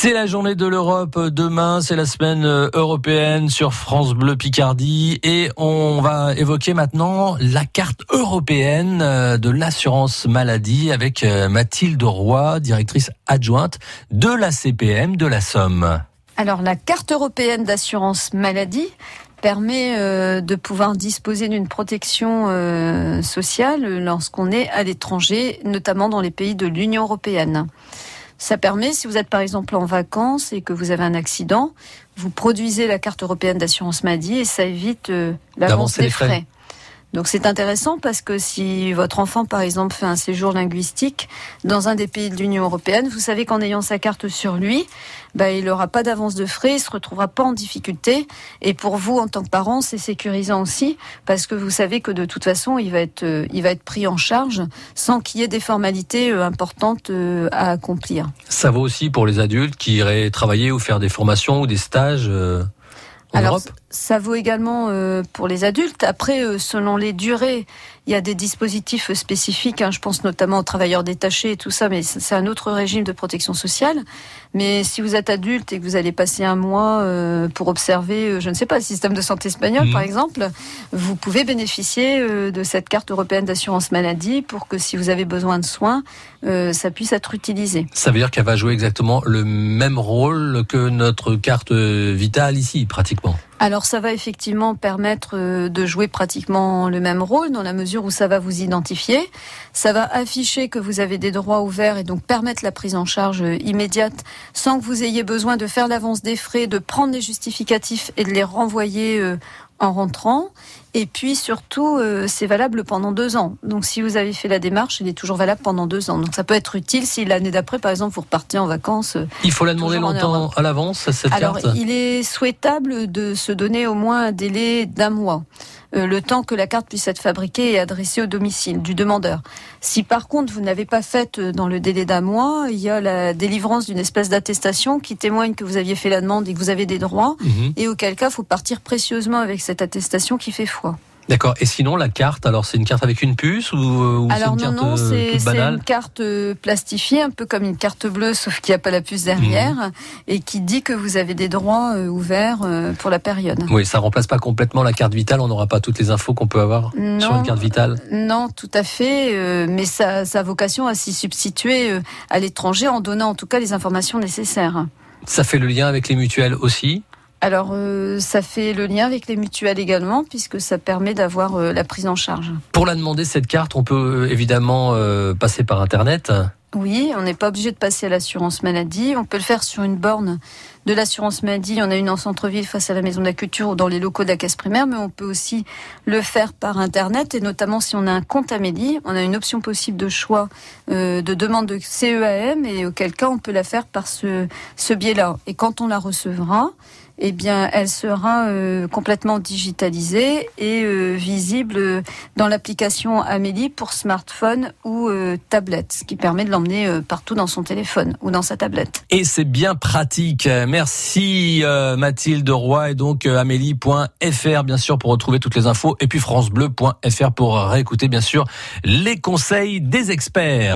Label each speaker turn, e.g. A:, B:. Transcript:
A: C'est la journée de l'Europe demain, c'est la semaine euh, européenne sur France Bleu Picardie et on va évoquer maintenant la carte européenne euh, de l'assurance maladie avec euh, Mathilde Roy, directrice adjointe de la CPM de la Somme.
B: Alors la carte européenne d'assurance maladie permet de pouvoir disposer d'une protection sociale lorsqu'on est à l'étranger, notamment dans les pays de l'Union européenne. Ça permet, si vous êtes par exemple en vacances et que vous avez un accident, vous produisez la carte européenne d'assurance maladie et ça évite euh, l'avance des frais. Donc c'est intéressant parce que si votre enfant, par exemple, fait un séjour linguistique dans un des pays de l'Union européenne, vous savez qu'en ayant sa carte sur lui, bah, il n'aura pas d'avance de frais, il se retrouvera pas en difficulté. Et pour vous, en tant que parent, c'est sécurisant aussi parce que vous savez que de toute façon, il va être, euh, il va être pris en charge sans qu'il y ait des formalités euh, importantes euh, à accomplir.
A: Ça vaut aussi pour les adultes qui iraient travailler ou faire des formations ou des stages.
B: Alors, ça vaut également euh, pour les adultes. Après, euh, selon les durées, il y a des dispositifs spécifiques. Hein. je pense notamment aux travailleurs détachés et tout ça, mais c'est un autre régime de protection sociale. Mais si vous êtes adulte et que vous allez passer un mois euh, pour observer, je ne sais pas, le système de santé espagnol, par mmh. exemple, vous pouvez bénéficier de cette carte européenne d'assurance maladie pour que si vous avez besoin de soins, ça puisse être utilisé.
A: Ça veut dire qu'elle va jouer exactement le même rôle que notre carte vitale ici, pratiquement.
B: Alors ça va effectivement permettre euh, de jouer pratiquement le même rôle dans la mesure où ça va vous identifier, ça va afficher que vous avez des droits ouverts et donc permettre la prise en charge euh, immédiate sans que vous ayez besoin de faire l'avance des frais, de prendre les justificatifs et de les renvoyer euh, en rentrant. Et puis surtout, euh, c'est valable pendant deux ans. Donc si vous avez fait la démarche, il est toujours valable pendant deux ans. Donc ça peut être utile si l'année d'après, par exemple, vous repartez en vacances. Euh,
A: il faut la demander longtemps à l'avance, cette
B: Alors, il est souhaitable de se donner au moins un délai d'un mois. Euh, le temps que la carte puisse être fabriquée et adressée au domicile du demandeur. Si par contre vous n'avez pas fait dans le délai d'un mois, il y a la délivrance d'une espèce d'attestation qui témoigne que vous aviez fait la demande et que vous avez des droits, mhm. et auquel cas il faut partir précieusement avec cette attestation qui fait foi.
A: D'accord. Et sinon, la carte, alors c'est une carte avec une puce ou, euh, ou
B: Alors
A: une
B: non, non, euh, c'est une carte euh, plastifiée, un peu comme une carte bleue, sauf qu'il n'y a pas la puce derrière, mhm. et qui dit que vous avez des droits ouverts pour la période.
A: Oui, ça remplace pas complètement la carte vitale. On n'aura pas toutes les infos qu'on peut avoir sur une carte vitale.
B: Non, tout à fait. mais ça, ça a vocation à s'y substituer à l'étranger en donnant en tout cas les informations nécessaires.
A: Ça fait le lien avec les mutuelles aussi?
B: Alors, euh, ça fait le lien avec les mutuelles également, puisque ça permet d'avoir euh, la prise en charge.
A: Pour la demander, cette carte, on peut euh, évidemment passer par Internet
B: Oui, on n'est pas obligé de passer à l'assurance maladie. On peut le faire sur une borne de l'assurance maladie. Il y en a une en centre-ville face à la Maison de la Culture ou dans les locaux de la caisse primaire, mais on peut aussi le faire par Internet, et notamment si on a un compte Amélie, on a une option possible de choix de demande de CEAM, et auquel cas on peut la faire par ce, ce biais-là. Et quand on la recevra, eh bien, elle sera euh, complètement digitalisée et euh, visible dans l'application Amélie pour smartphone ou euh, tablette, ce qui permet de l'emmener partout dans son téléphone ou dans sa tablette.
A: Et c'est bien pratique. Merci Mathilde Roy et donc amélie.fr bien sûr pour retrouver toutes les infos et puis francebleu.fr pour réécouter bien sûr les conseils des experts.